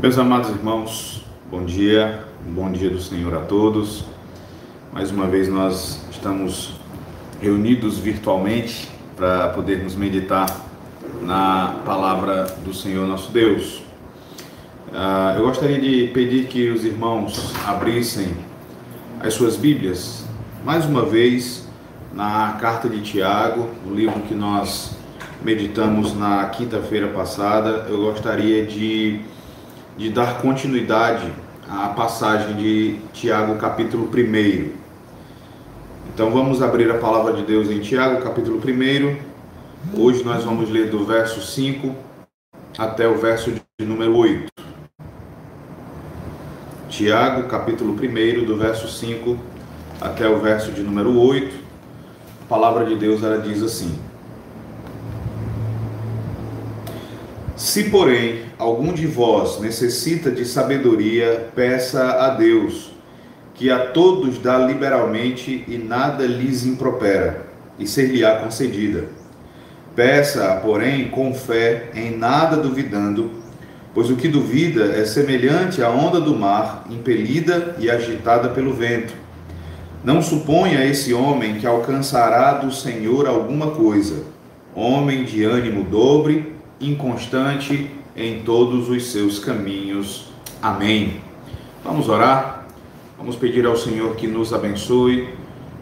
Meus amados irmãos, bom dia, bom dia do Senhor a todos. Mais uma vez nós estamos reunidos virtualmente para podermos meditar na palavra do Senhor nosso Deus. Uh, eu gostaria de pedir que os irmãos abrissem as suas Bíblias mais uma vez na carta de Tiago, o livro que nós meditamos na quinta-feira passada. Eu gostaria de de dar continuidade à passagem de Tiago, capítulo 1. Então vamos abrir a palavra de Deus em Tiago, capítulo 1. Hoje nós vamos ler do verso 5 até o verso de número 8. Tiago, capítulo 1, do verso 5 até o verso de número 8. A palavra de Deus ela diz assim: Se, porém, algum de vós necessita de sabedoria, peça a Deus, que a todos dá liberalmente e nada lhes impropera, e ser-lhe-á concedida. Peça, porém, com fé, em nada duvidando, pois o que duvida é semelhante à onda do mar, impelida e agitada pelo vento. Não suponha esse homem que alcançará do Senhor alguma coisa. Homem de ânimo dobre, inconstante em todos os seus caminhos. Amém. Vamos orar? Vamos pedir ao Senhor que nos abençoe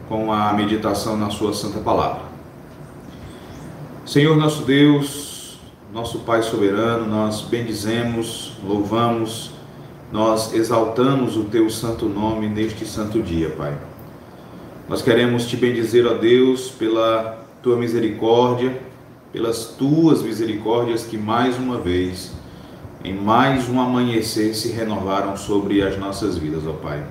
com a meditação na Sua Santa Palavra. Senhor nosso Deus, nosso Pai soberano, nós bendizemos, louvamos, nós exaltamos o Teu santo nome neste santo dia, Pai. Nós queremos te bendizer, ó Deus, pela Tua misericórdia pelas tuas misericórdias que mais uma vez, em mais um amanhecer, se renovaram sobre as nossas vidas, ó Pai.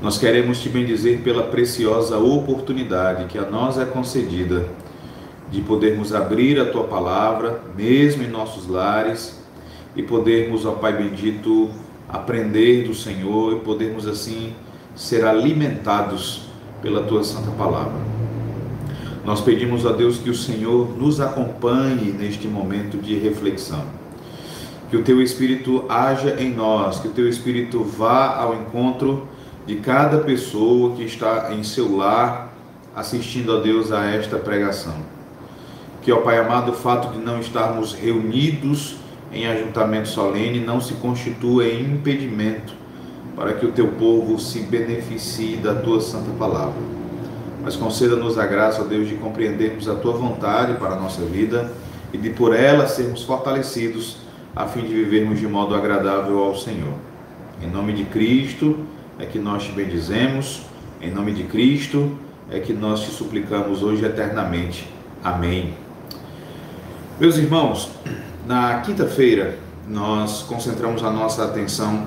Nós queremos te bendizer pela preciosa oportunidade que a nós é concedida de podermos abrir a tua palavra, mesmo em nossos lares, e podermos, ó Pai bendito, aprender do Senhor e podermos assim ser alimentados pela tua santa palavra. Nós pedimos a Deus que o Senhor nos acompanhe neste momento de reflexão. Que o teu Espírito haja em nós, que o teu Espírito vá ao encontro de cada pessoa que está em seu lar assistindo a Deus a esta pregação. Que, ó Pai amado, o fato de não estarmos reunidos em ajuntamento solene não se constitua em impedimento para que o teu povo se beneficie da tua santa palavra mas conceda-nos a graça, ó Deus, de compreendermos a tua vontade para a nossa vida e de por ela sermos fortalecidos a fim de vivermos de modo agradável ao Senhor. Em nome de Cristo é que nós te bendizemos, em nome de Cristo é que nós te suplicamos hoje eternamente. Amém. Meus irmãos, na quinta-feira nós concentramos a nossa atenção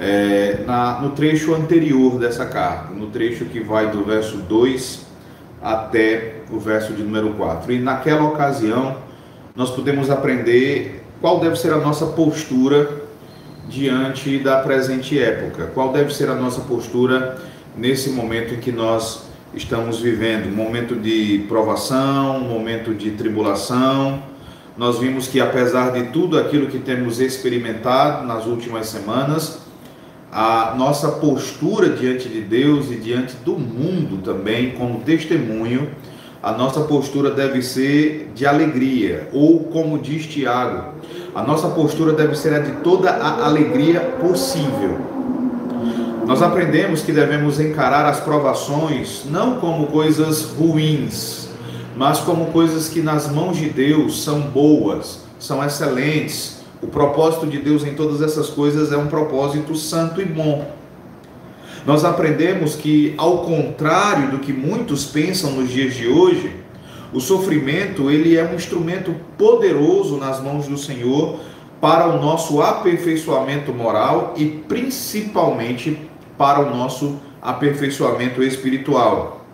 é, na, no trecho anterior dessa carta, no trecho que vai do verso 2 até o verso de número 4. E naquela ocasião, nós podemos aprender qual deve ser a nossa postura diante da presente época, qual deve ser a nossa postura nesse momento em que nós estamos vivendo momento de provação, momento de tribulação. Nós vimos que, apesar de tudo aquilo que temos experimentado nas últimas semanas, a nossa postura diante de Deus e diante do mundo também, como testemunho, a nossa postura deve ser de alegria, ou como diz Tiago, a nossa postura deve ser a de toda a alegria possível. Nós aprendemos que devemos encarar as provações não como coisas ruins, mas como coisas que nas mãos de Deus são boas, são excelentes, o propósito de Deus em todas essas coisas é um propósito santo e bom. Nós aprendemos que, ao contrário do que muitos pensam nos dias de hoje, o sofrimento ele é um instrumento poderoso nas mãos do Senhor para o nosso aperfeiçoamento moral e principalmente para o nosso aperfeiçoamento espiritual.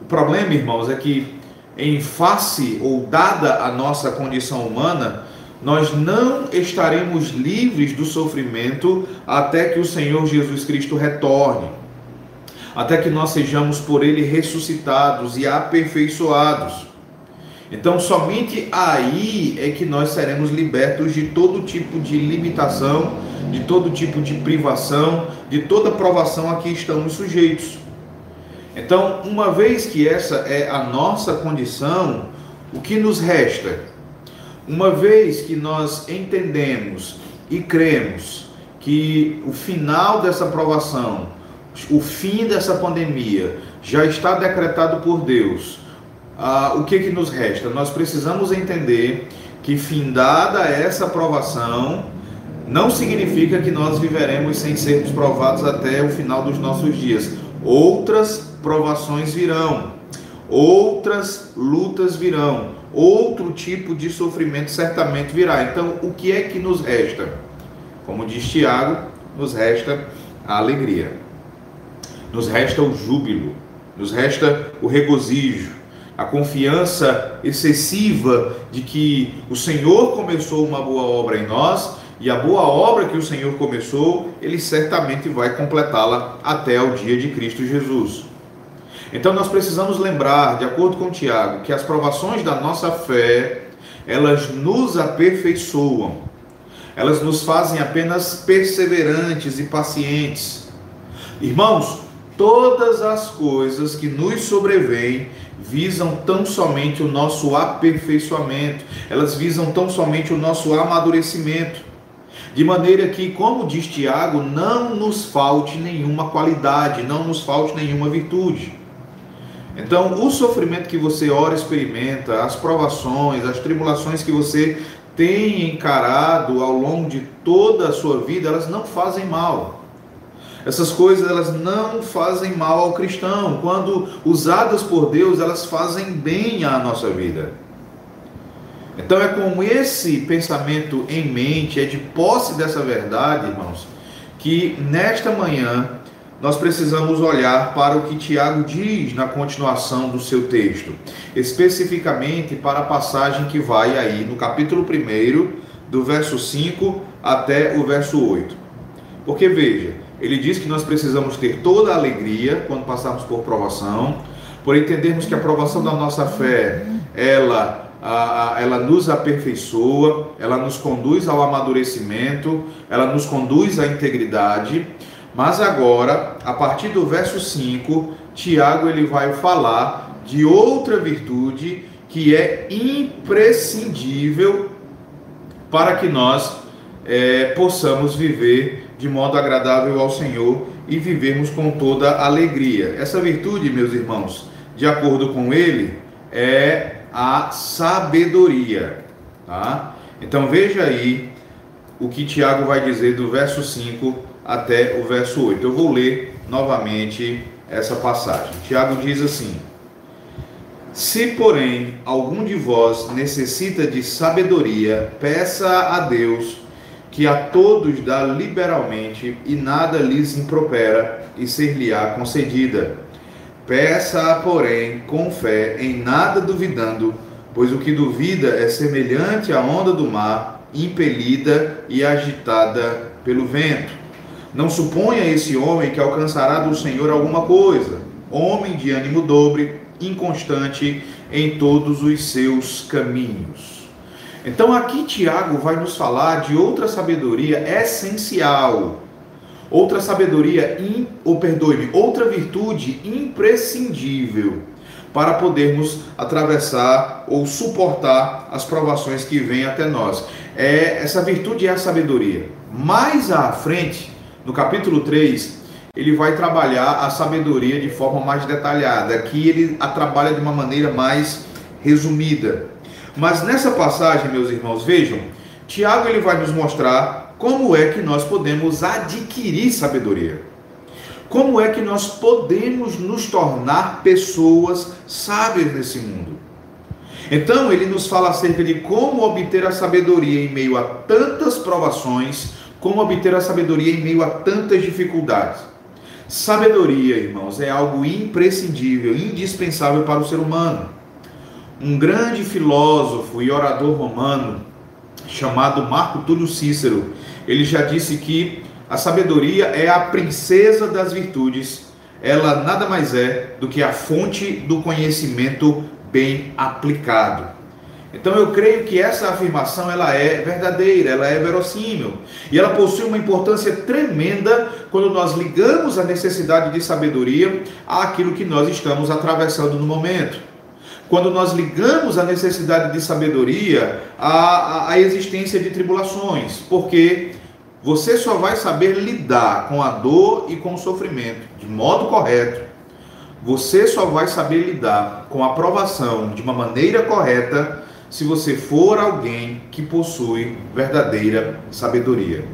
O problema, irmãos, é que em face ou dada a nossa condição humana, nós não estaremos livres do sofrimento até que o Senhor Jesus Cristo retorne, até que nós sejamos por Ele ressuscitados e aperfeiçoados. Então, somente aí é que nós seremos libertos de todo tipo de limitação, de todo tipo de privação, de toda provação a que estamos sujeitos. Então, uma vez que essa é a nossa condição, o que nos resta? Uma vez que nós entendemos e cremos que o final dessa provação, o fim dessa pandemia já está decretado por Deus, ah, o que, que nos resta? Nós precisamos entender que, findada essa provação, não significa que nós viveremos sem sermos provados até o final dos nossos dias. Outras provações virão, outras lutas virão, outro tipo de sofrimento certamente virá. Então, o que é que nos resta? Como diz Tiago, nos resta a alegria, nos resta o júbilo, nos resta o regozijo, a confiança excessiva de que o Senhor começou uma boa obra em nós e a boa obra que o Senhor começou, ele certamente vai completá-la até o dia de Cristo Jesus. Então nós precisamos lembrar, de acordo com Tiago, que as provações da nossa fé, elas nos aperfeiçoam. Elas nos fazem apenas perseverantes e pacientes. Irmãos, todas as coisas que nos sobrevêm visam tão somente o nosso aperfeiçoamento, elas visam tão somente o nosso amadurecimento. De maneira que, como diz Tiago, não nos falte nenhuma qualidade, não nos falte nenhuma virtude. Então, o sofrimento que você ora experimenta, as provações, as tribulações que você tem encarado ao longo de toda a sua vida, elas não fazem mal. Essas coisas elas não fazem mal ao cristão. Quando usadas por Deus, elas fazem bem à nossa vida. Então é com esse pensamento em mente, é de posse dessa verdade, irmãos, que nesta manhã nós precisamos olhar para o que Tiago diz na continuação do seu texto, especificamente para a passagem que vai aí no capítulo 1, do verso 5 até o verso 8. Porque veja, ele diz que nós precisamos ter toda a alegria quando passarmos por provação, por entendermos que a provação da nossa fé, ela ela nos aperfeiçoa, ela nos conduz ao amadurecimento, ela nos conduz à integridade. Mas agora, a partir do verso 5, Tiago ele vai falar de outra virtude que é imprescindível para que nós é, possamos viver de modo agradável ao Senhor e vivermos com toda alegria. Essa virtude, meus irmãos, de acordo com ele, é a sabedoria. Tá? Então veja aí o que Tiago vai dizer do verso 5 até o verso 8. Eu vou ler novamente essa passagem. Tiago diz assim: Se, porém, algum de vós necessita de sabedoria, peça a Deus que a todos dá liberalmente e nada lhes impropera e ser-lhe-á concedida. Peça-a, porém, com fé, em nada duvidando, pois o que duvida é semelhante à onda do mar, impelida e agitada pelo vento. Não suponha esse homem que alcançará do Senhor alguma coisa, homem de ânimo dobre, inconstante em todos os seus caminhos. Então aqui Tiago vai nos falar de outra sabedoria essencial, outra sabedoria, ou perdoe-me, outra virtude imprescindível para podermos atravessar ou suportar as provações que vêm até nós. É, essa virtude é a sabedoria. Mais à frente, no capítulo 3, ele vai trabalhar a sabedoria de forma mais detalhada. Aqui ele a trabalha de uma maneira mais resumida. Mas nessa passagem, meus irmãos, vejam, Tiago ele vai nos mostrar como é que nós podemos adquirir sabedoria. Como é que nós podemos nos tornar pessoas sábias nesse mundo? Então, ele nos fala acerca de como obter a sabedoria em meio a tantas provações, como obter a sabedoria em meio a tantas dificuldades. Sabedoria, irmãos, é algo imprescindível, indispensável para o ser humano um grande filósofo e orador romano chamado Marco Túlio Cícero, ele já disse que a sabedoria é a princesa das virtudes. Ela nada mais é do que a fonte do conhecimento bem aplicado. Então eu creio que essa afirmação ela é verdadeira, ela é verossímil e ela possui uma importância tremenda quando nós ligamos a necessidade de sabedoria àquilo que nós estamos atravessando no momento. Quando nós ligamos a necessidade de sabedoria à, à existência de tribulações, porque você só vai saber lidar com a dor e com o sofrimento de modo correto. Você só vai saber lidar com a provação de uma maneira correta se você for alguém que possui verdadeira sabedoria.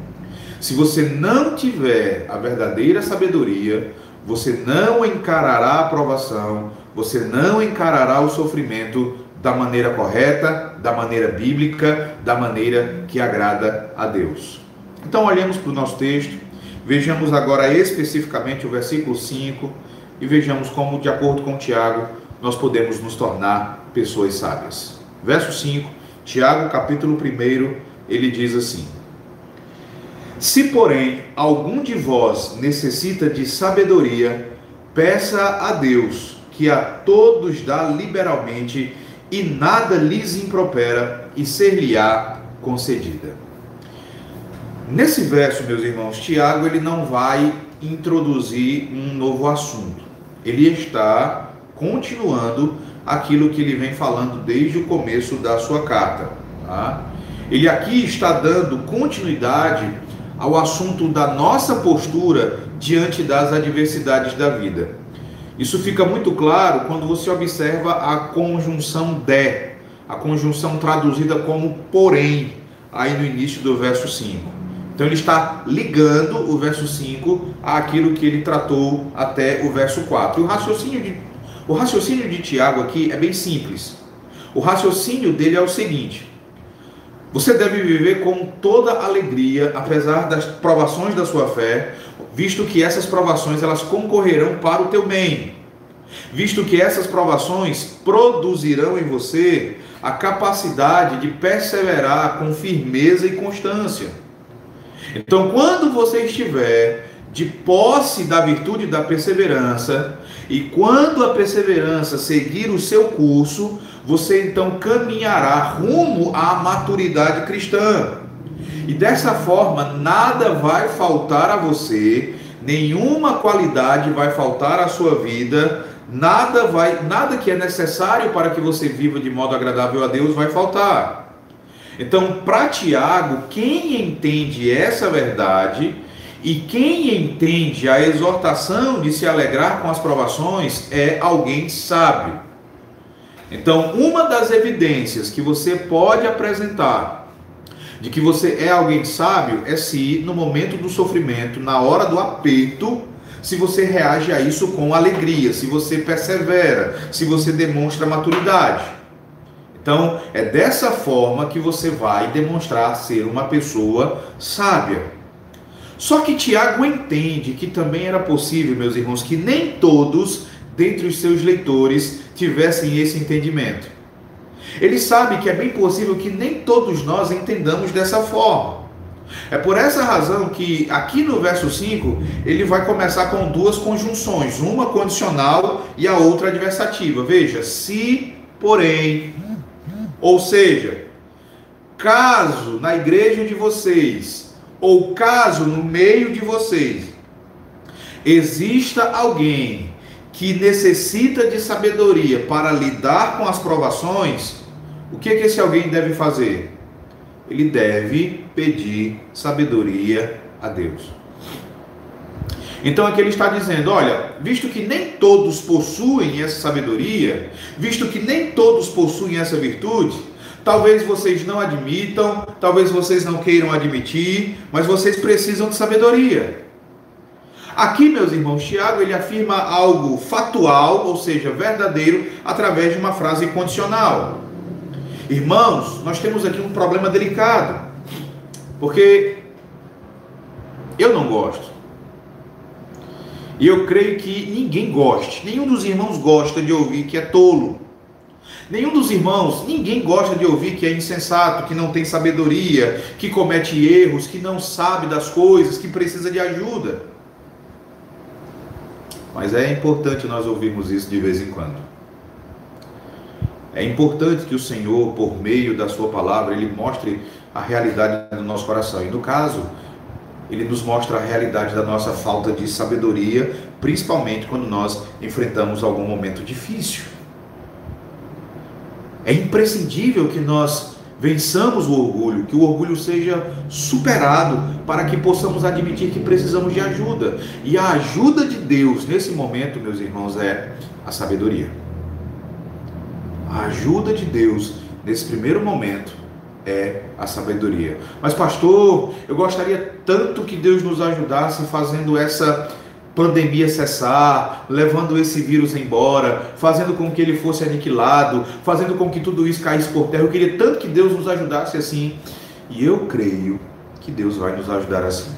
Se você não tiver a verdadeira sabedoria, você não encarará a provação, você não encarará o sofrimento da maneira correta, da maneira bíblica, da maneira que agrada a Deus. Então, olhemos para o nosso texto, vejamos agora especificamente o versículo 5 e vejamos como, de acordo com Tiago, nós podemos nos tornar pessoas sábias. Verso 5, Tiago, capítulo 1, ele diz assim: Se, porém, algum de vós necessita de sabedoria, peça a Deus, que a todos dá liberalmente e nada lhes impropera, e ser-lhe-á concedida. Nesse verso, meus irmãos, Tiago ele não vai introduzir um novo assunto. Ele está continuando aquilo que ele vem falando desde o começo da sua carta. Tá? Ele aqui está dando continuidade ao assunto da nossa postura diante das adversidades da vida. Isso fica muito claro quando você observa a conjunção de, a conjunção traduzida como porém, aí no início do verso 5. Então ele está ligando o verso 5 àquilo que ele tratou até o verso 4. E o raciocínio de o raciocínio de Tiago aqui é bem simples. O raciocínio dele é o seguinte: você deve viver com toda alegria, apesar das provações da sua fé, visto que essas provações elas concorrerão para o teu bem. Visto que essas provações produzirão em você a capacidade de perseverar com firmeza e constância. Então, quando você estiver de posse da virtude da perseverança, e quando a perseverança seguir o seu curso, você então caminhará rumo à maturidade cristã. E dessa forma, nada vai faltar a você, nenhuma qualidade vai faltar à sua vida, nada vai, nada que é necessário para que você viva de modo agradável a Deus vai faltar. Então, para Tiago, quem entende essa verdade, e quem entende a exortação de se alegrar com as provações é alguém sábio. Então, uma das evidências que você pode apresentar de que você é alguém sábio é se no momento do sofrimento, na hora do aperto, se você reage a isso com alegria, se você persevera, se você demonstra maturidade. Então, é dessa forma que você vai demonstrar ser uma pessoa sábia. Só que Tiago entende que também era possível, meus irmãos, que nem todos dentre os seus leitores tivessem esse entendimento. Ele sabe que é bem possível que nem todos nós entendamos dessa forma. É por essa razão que aqui no verso 5 ele vai começar com duas conjunções, uma condicional e a outra adversativa. Veja, se, porém, ou seja, caso na igreja de vocês ou caso no meio de vocês exista alguém que necessita de sabedoria para lidar com as provações, o que, que esse alguém deve fazer? Ele deve pedir sabedoria a Deus. Então aqui ele está dizendo: olha, visto que nem todos possuem essa sabedoria, visto que nem todos possuem essa virtude, Talvez vocês não admitam, talvez vocês não queiram admitir, mas vocês precisam de sabedoria. Aqui, meus irmãos, Tiago ele afirma algo fatual, ou seja, verdadeiro, através de uma frase condicional. Irmãos, nós temos aqui um problema delicado, porque eu não gosto. E eu creio que ninguém goste, nenhum dos irmãos gosta de ouvir que é tolo. Nenhum dos irmãos, ninguém gosta de ouvir que é insensato, que não tem sabedoria, que comete erros, que não sabe das coisas, que precisa de ajuda. Mas é importante nós ouvirmos isso de vez em quando. É importante que o Senhor, por meio da Sua palavra, Ele mostre a realidade do nosso coração. E no caso, Ele nos mostra a realidade da nossa falta de sabedoria, principalmente quando nós enfrentamos algum momento difícil. É imprescindível que nós vençamos o orgulho, que o orgulho seja superado para que possamos admitir que precisamos de ajuda. E a ajuda de Deus nesse momento, meus irmãos, é a sabedoria. A ajuda de Deus nesse primeiro momento é a sabedoria. Mas pastor, eu gostaria tanto que Deus nos ajudasse fazendo essa pandemia cessar, levando esse vírus embora, fazendo com que ele fosse aniquilado, fazendo com que tudo isso caísse por terra. Eu queria tanto que Deus nos ajudasse assim. E eu creio que Deus vai nos ajudar assim.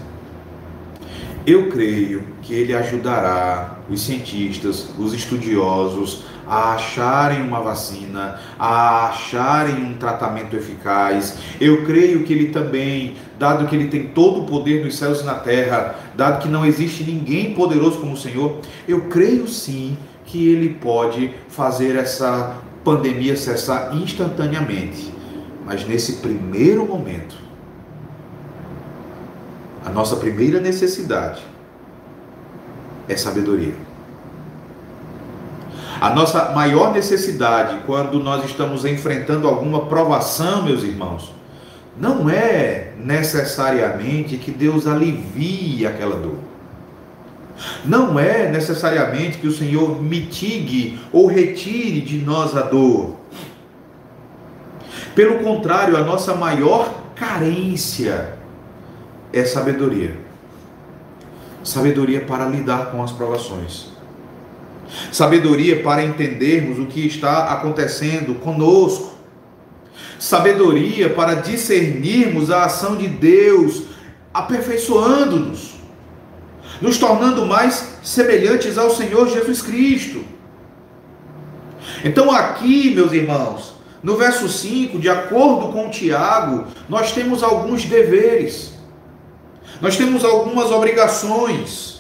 Eu creio que Ele ajudará os cientistas, os estudiosos, a acharem uma vacina, a acharem um tratamento eficaz. Eu creio que ele também, dado que ele tem todo o poder nos céus e na terra, dado que não existe ninguém poderoso como o Senhor, eu creio sim que ele pode fazer essa pandemia cessar instantaneamente. Mas nesse primeiro momento, a nossa primeira necessidade é sabedoria. A nossa maior necessidade quando nós estamos enfrentando alguma provação, meus irmãos, não é necessariamente que Deus alivie aquela dor. Não é necessariamente que o Senhor mitigue ou retire de nós a dor. Pelo contrário, a nossa maior carência é sabedoria. Sabedoria para lidar com as provações sabedoria para entendermos o que está acontecendo conosco, sabedoria para discernirmos a ação de Deus, aperfeiçoando-nos, nos tornando mais semelhantes ao Senhor Jesus Cristo. Então, aqui, meus irmãos, no verso 5, de acordo com Tiago, nós temos alguns deveres, nós temos algumas obrigações.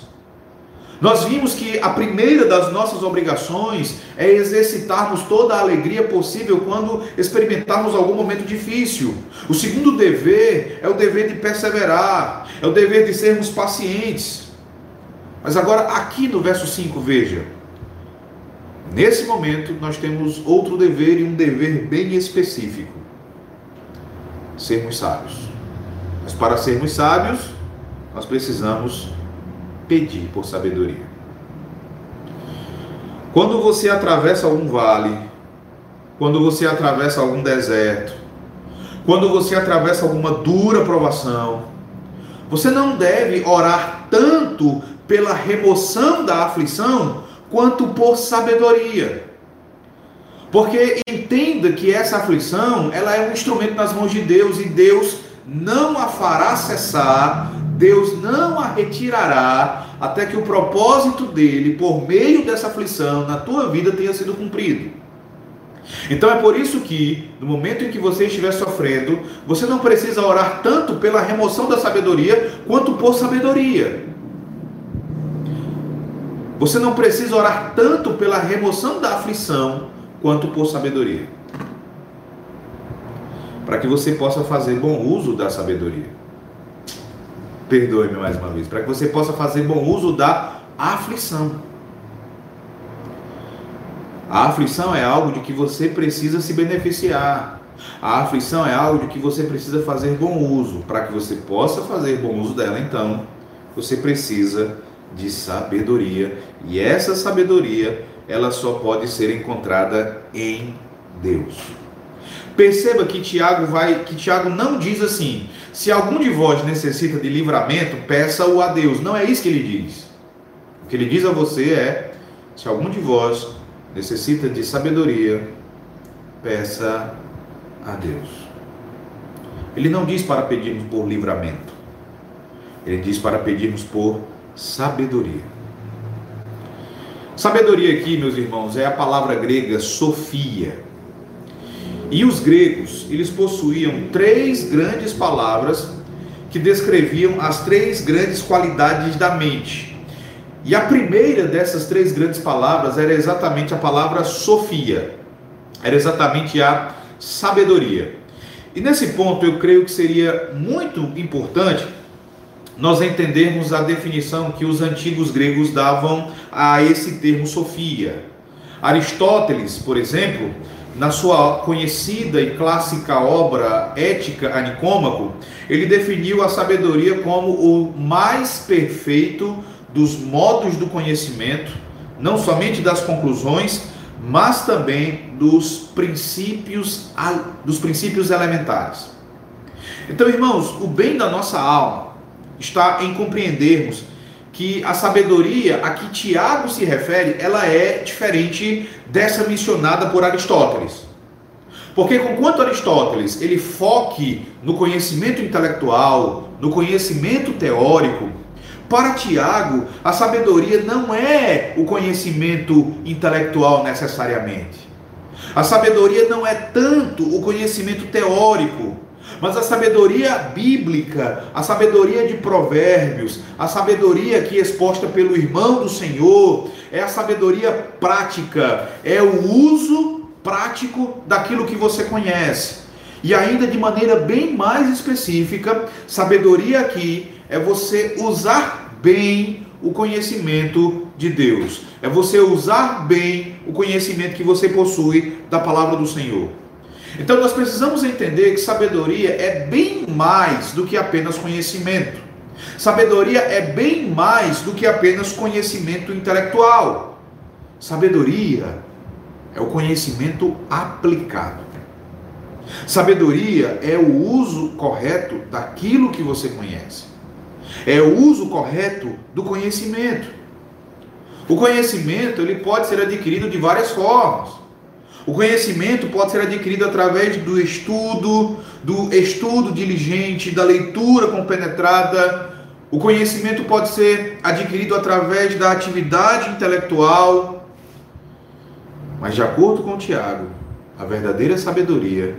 Nós vimos que a primeira das nossas obrigações é exercitarmos toda a alegria possível quando experimentarmos algum momento difícil. O segundo dever é o dever de perseverar, é o dever de sermos pacientes. Mas agora, aqui no verso 5, veja. Nesse momento, nós temos outro dever e um dever bem específico: sermos sábios. Mas para sermos sábios, nós precisamos pedir por sabedoria. Quando você atravessa algum vale, quando você atravessa algum deserto, quando você atravessa alguma dura provação, você não deve orar tanto pela remoção da aflição quanto por sabedoria. Porque entenda que essa aflição, ela é um instrumento nas mãos de Deus e Deus não a fará cessar Deus não a retirará até que o propósito dele, por meio dessa aflição, na tua vida tenha sido cumprido. Então é por isso que, no momento em que você estiver sofrendo, você não precisa orar tanto pela remoção da sabedoria, quanto por sabedoria. Você não precisa orar tanto pela remoção da aflição, quanto por sabedoria. Para que você possa fazer bom uso da sabedoria perdoe-me mais uma vez, para que você possa fazer bom uso da aflição. A aflição é algo de que você precisa se beneficiar. A aflição é algo de que você precisa fazer bom uso. Para que você possa fazer bom uso dela, então, você precisa de sabedoria. E essa sabedoria, ela só pode ser encontrada em Deus. Perceba que Tiago vai, que Tiago não diz assim: se algum de vós necessita de livramento, peça-o a Deus. Não é isso que ele diz. O que ele diz a você é: se algum de vós necessita de sabedoria, peça a Deus. Ele não diz para pedirmos por livramento. Ele diz para pedirmos por sabedoria. Sabedoria aqui, meus irmãos, é a palavra grega sofia e os gregos, eles possuíam três grandes palavras que descreviam as três grandes qualidades da mente. E a primeira dessas três grandes palavras era exatamente a palavra Sofia. era exatamente a sabedoria. E nesse ponto eu creio que seria muito importante nós entendermos a definição que os antigos gregos davam a esse termo sofia. Aristóteles, por exemplo, na sua conhecida e clássica obra Ética a Nicômaco, ele definiu a sabedoria como o mais perfeito dos modos do conhecimento, não somente das conclusões, mas também dos princípios dos princípios elementares. Então, irmãos, o bem da nossa alma está em compreendermos que a sabedoria a que Tiago se refere, ela é diferente dessa mencionada por Aristóteles. Porque conquanto Aristóteles ele foque no conhecimento intelectual, no conhecimento teórico, para Tiago, a sabedoria não é o conhecimento intelectual necessariamente. A sabedoria não é tanto o conhecimento teórico, mas a sabedoria bíblica, a sabedoria de provérbios, a sabedoria que é exposta pelo irmão do Senhor, é a sabedoria prática, é o uso prático daquilo que você conhece. E ainda de maneira bem mais específica, sabedoria aqui é você usar bem o conhecimento de Deus. É você usar bem o conhecimento que você possui da palavra do Senhor. Então nós precisamos entender que sabedoria é bem mais do que apenas conhecimento. Sabedoria é bem mais do que apenas conhecimento intelectual. Sabedoria é o conhecimento aplicado. Sabedoria é o uso correto daquilo que você conhece. É o uso correto do conhecimento. O conhecimento ele pode ser adquirido de várias formas. O conhecimento pode ser adquirido através do estudo, do estudo diligente, da leitura compenetrada. O conhecimento pode ser adquirido através da atividade intelectual. Mas de acordo com Tiago, a verdadeira sabedoria,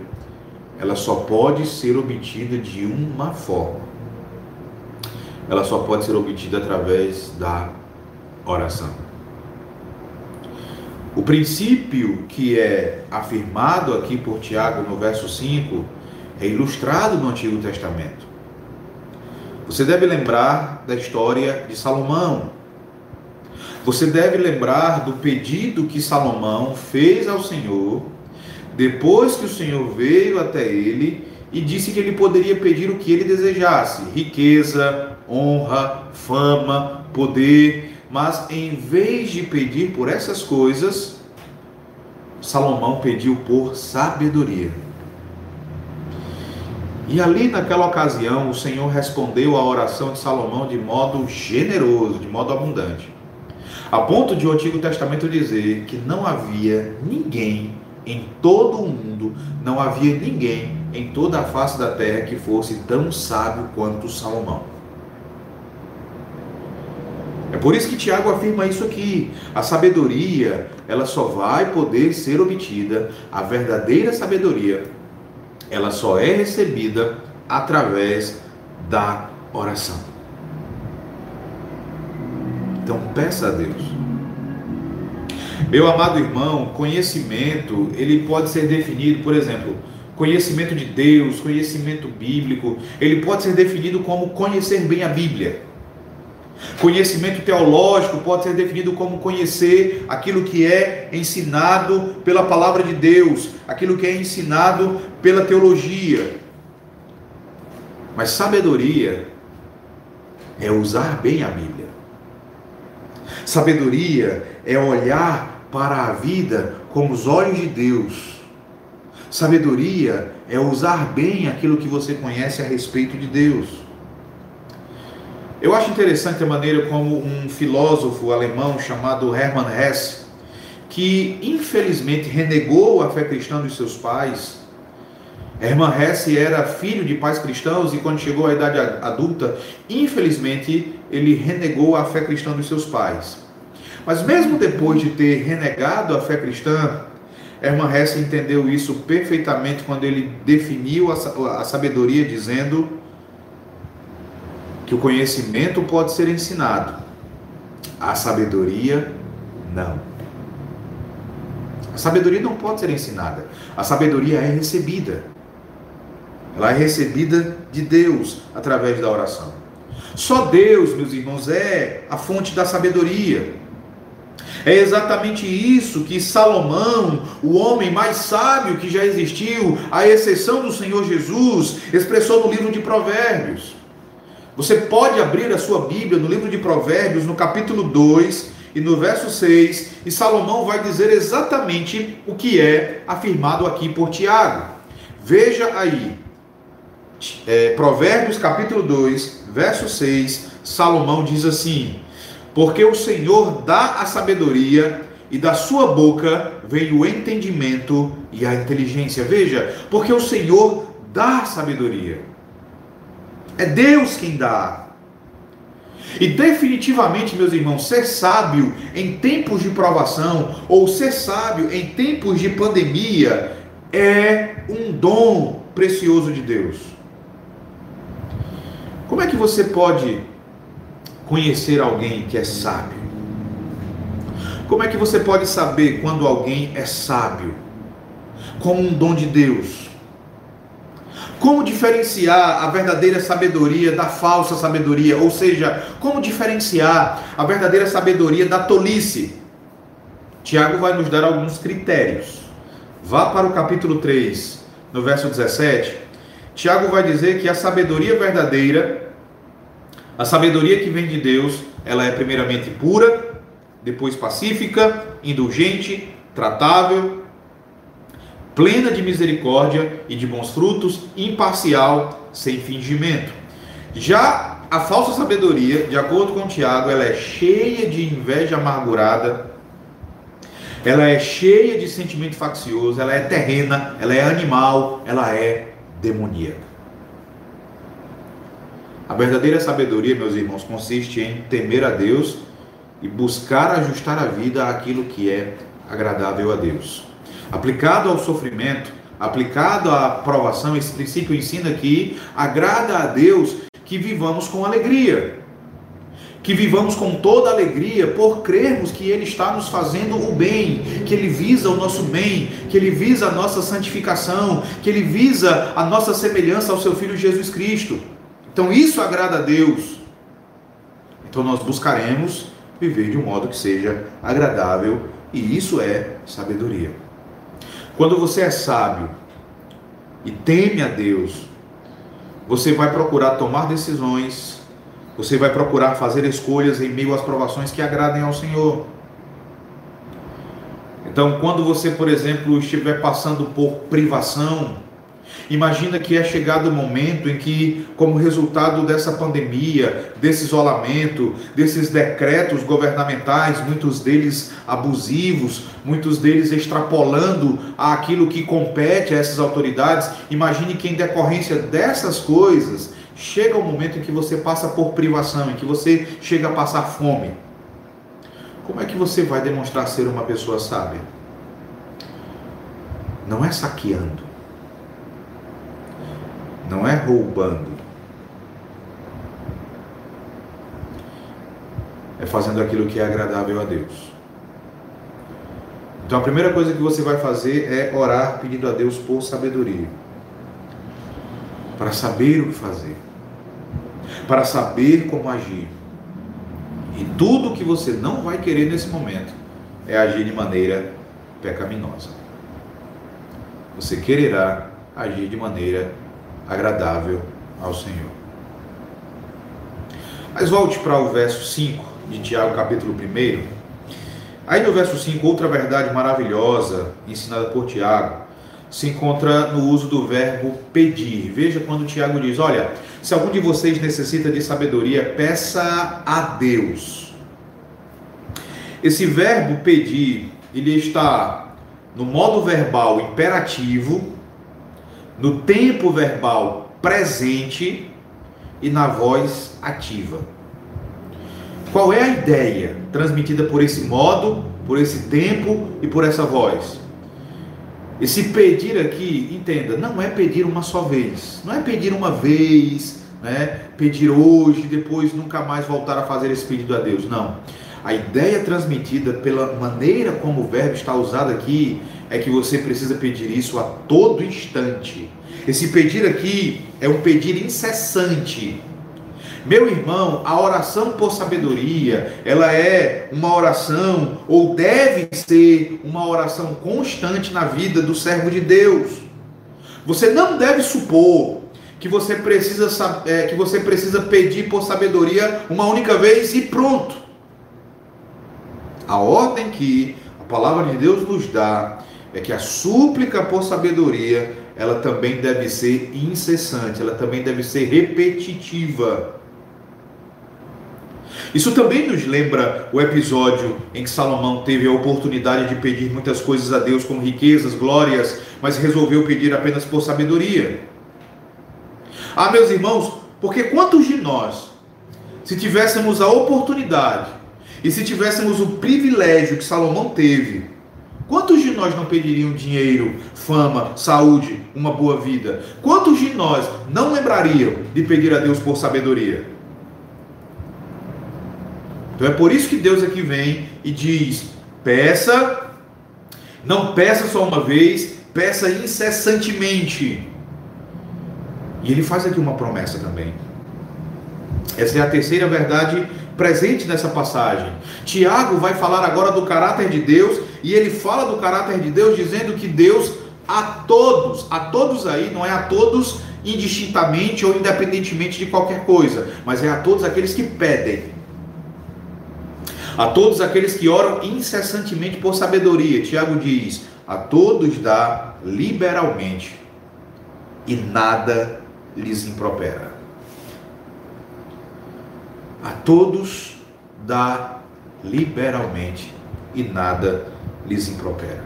ela só pode ser obtida de uma forma. Ela só pode ser obtida através da oração. O princípio que é afirmado aqui por Tiago no verso 5 é ilustrado no Antigo Testamento. Você deve lembrar da história de Salomão. Você deve lembrar do pedido que Salomão fez ao Senhor depois que o Senhor veio até ele e disse que ele poderia pedir o que ele desejasse: riqueza, honra, fama, poder mas em vez de pedir por essas coisas, Salomão pediu por sabedoria. E ali naquela ocasião, o Senhor respondeu à oração de Salomão de modo generoso, de modo abundante. A ponto de o Antigo Testamento dizer que não havia ninguém em todo o mundo, não havia ninguém em toda a face da terra que fosse tão sábio quanto Salomão. Por isso que Tiago afirma isso aqui. A sabedoria, ela só vai poder ser obtida, a verdadeira sabedoria, ela só é recebida através da oração. Então peça a Deus. Meu amado irmão, conhecimento, ele pode ser definido, por exemplo, conhecimento de Deus, conhecimento bíblico, ele pode ser definido como conhecer bem a Bíblia. Conhecimento teológico pode ser definido como conhecer aquilo que é ensinado pela palavra de Deus, aquilo que é ensinado pela teologia. Mas sabedoria é usar bem a Bíblia. Sabedoria é olhar para a vida com os olhos de Deus. Sabedoria é usar bem aquilo que você conhece a respeito de Deus. Eu acho interessante a maneira como um filósofo alemão chamado Hermann Hesse, que infelizmente renegou a fé cristã dos seus pais. Hermann Hesse era filho de pais cristãos e quando chegou à idade adulta, infelizmente ele renegou a fé cristã dos seus pais. Mas mesmo depois de ter renegado a fé cristã, Hermann Hesse entendeu isso perfeitamente quando ele definiu a sabedoria dizendo que o conhecimento pode ser ensinado, a sabedoria não. A sabedoria não pode ser ensinada. A sabedoria é recebida. Ela é recebida de Deus através da oração. Só Deus, meus irmãos, é a fonte da sabedoria. É exatamente isso que Salomão, o homem mais sábio que já existiu, à exceção do Senhor Jesus, expressou no livro de Provérbios. Você pode abrir a sua Bíblia no livro de Provérbios, no capítulo 2 e no verso 6, e Salomão vai dizer exatamente o que é afirmado aqui por Tiago. Veja aí, é, Provérbios capítulo 2, verso 6, Salomão diz assim: Porque o Senhor dá a sabedoria e da sua boca vem o entendimento e a inteligência. Veja, porque o Senhor dá sabedoria. É Deus quem dá. E definitivamente, meus irmãos, ser sábio em tempos de provação ou ser sábio em tempos de pandemia é um dom precioso de Deus. Como é que você pode conhecer alguém que é sábio? Como é que você pode saber quando alguém é sábio? Como um dom de Deus. Como diferenciar a verdadeira sabedoria da falsa sabedoria? Ou seja, como diferenciar a verdadeira sabedoria da tolice? Tiago vai nos dar alguns critérios. Vá para o capítulo 3, no verso 17. Tiago vai dizer que a sabedoria verdadeira a sabedoria que vem de Deus, ela é primeiramente pura, depois pacífica, indulgente, tratável, plena de misericórdia e de bons frutos, imparcial, sem fingimento. Já a falsa sabedoria, de acordo com Tiago, ela é cheia de inveja amargurada, ela é cheia de sentimento faccioso, ela é terrena, ela é animal, ela é demoníaca. A verdadeira sabedoria, meus irmãos, consiste em temer a Deus e buscar ajustar a vida àquilo que é agradável a Deus. Aplicado ao sofrimento, aplicado à provação, esse princípio ensina que agrada a Deus que vivamos com alegria. Que vivamos com toda alegria por crermos que Ele está nos fazendo o bem, que Ele visa o nosso bem, que Ele visa a nossa santificação, que Ele visa a nossa semelhança ao Seu Filho Jesus Cristo. Então isso agrada a Deus. Então nós buscaremos viver de um modo que seja agradável e isso é sabedoria. Quando você é sábio e teme a Deus, você vai procurar tomar decisões, você vai procurar fazer escolhas em meio às provações que agradem ao Senhor. Então, quando você, por exemplo, estiver passando por privação, Imagina que é chegado o momento em que, como resultado dessa pandemia, desse isolamento, desses decretos governamentais, muitos deles abusivos, muitos deles extrapolando aquilo que compete a essas autoridades, imagine que em decorrência dessas coisas, chega o momento em que você passa por privação, em que você chega a passar fome. Como é que você vai demonstrar ser uma pessoa sábia? Não é saqueando não é roubando. É fazendo aquilo que é agradável a Deus. Então a primeira coisa que você vai fazer é orar pedindo a Deus por sabedoria. Para saber o que fazer. Para saber como agir. E tudo que você não vai querer nesse momento é agir de maneira pecaminosa. Você quererá agir de maneira agradável ao Senhor. Mas volte para o verso 5 de Tiago, capítulo 1. Aí no verso 5, outra verdade maravilhosa ensinada por Tiago se encontra no uso do verbo pedir. Veja quando Tiago diz: Olha, se algum de vocês necessita de sabedoria, peça a Deus. Esse verbo pedir, ele está no modo verbal imperativo no tempo verbal presente e na voz ativa. Qual é a ideia transmitida por esse modo, por esse tempo e por essa voz? Esse pedir aqui, entenda, não é pedir uma só vez, não é pedir uma vez, né? pedir hoje, depois nunca mais voltar a fazer esse pedido a Deus, não. A ideia transmitida pela maneira como o verbo está usado aqui é que você precisa pedir isso a todo instante. Esse pedir aqui é um pedir incessante. Meu irmão, a oração por sabedoria, ela é uma oração ou deve ser uma oração constante na vida do servo de Deus. Você não deve supor que você precisa é, que você precisa pedir por sabedoria uma única vez e pronto. A ordem que a palavra de Deus nos dá é que a súplica por sabedoria, ela também deve ser incessante, ela também deve ser repetitiva. Isso também nos lembra o episódio em que Salomão teve a oportunidade de pedir muitas coisas a Deus, como riquezas, glórias, mas resolveu pedir apenas por sabedoria. Ah, meus irmãos, porque quantos de nós, se tivéssemos a oportunidade e se tivéssemos o privilégio que Salomão teve, quantos de nós não pediriam dinheiro, fama, saúde, uma boa vida? Quantos de nós não lembrariam de pedir a Deus por sabedoria? Então é por isso que Deus aqui vem e diz: peça, não peça só uma vez, peça incessantemente. E ele faz aqui uma promessa também. Essa é a terceira verdade presente nessa passagem. Tiago vai falar agora do caráter de Deus, e ele fala do caráter de Deus dizendo que Deus a todos, a todos aí, não é a todos indistintamente ou independentemente de qualquer coisa, mas é a todos aqueles que pedem. A todos aqueles que oram incessantemente por sabedoria. Tiago diz: a todos dá liberalmente e nada lhes impropera. A todos dá liberalmente e nada lhes impropera.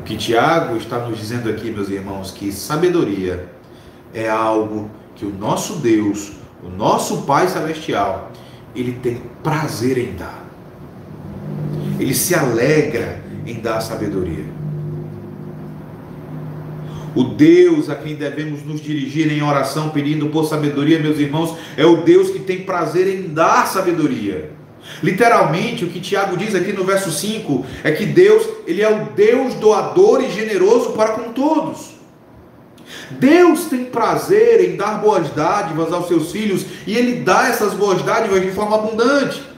O que Tiago está nos dizendo aqui, meus irmãos, que sabedoria é algo que o nosso Deus, o nosso Pai Celestial, ele tem prazer em dar. Ele se alegra em dar sabedoria. O Deus a quem devemos nos dirigir em oração pedindo por sabedoria, meus irmãos, é o Deus que tem prazer em dar sabedoria. Literalmente, o que Tiago diz aqui no verso 5 é que Deus, ele é o Deus doador e generoso para com todos. Deus tem prazer em dar boas dádivas aos seus filhos e ele dá essas boas dádivas de forma abundante.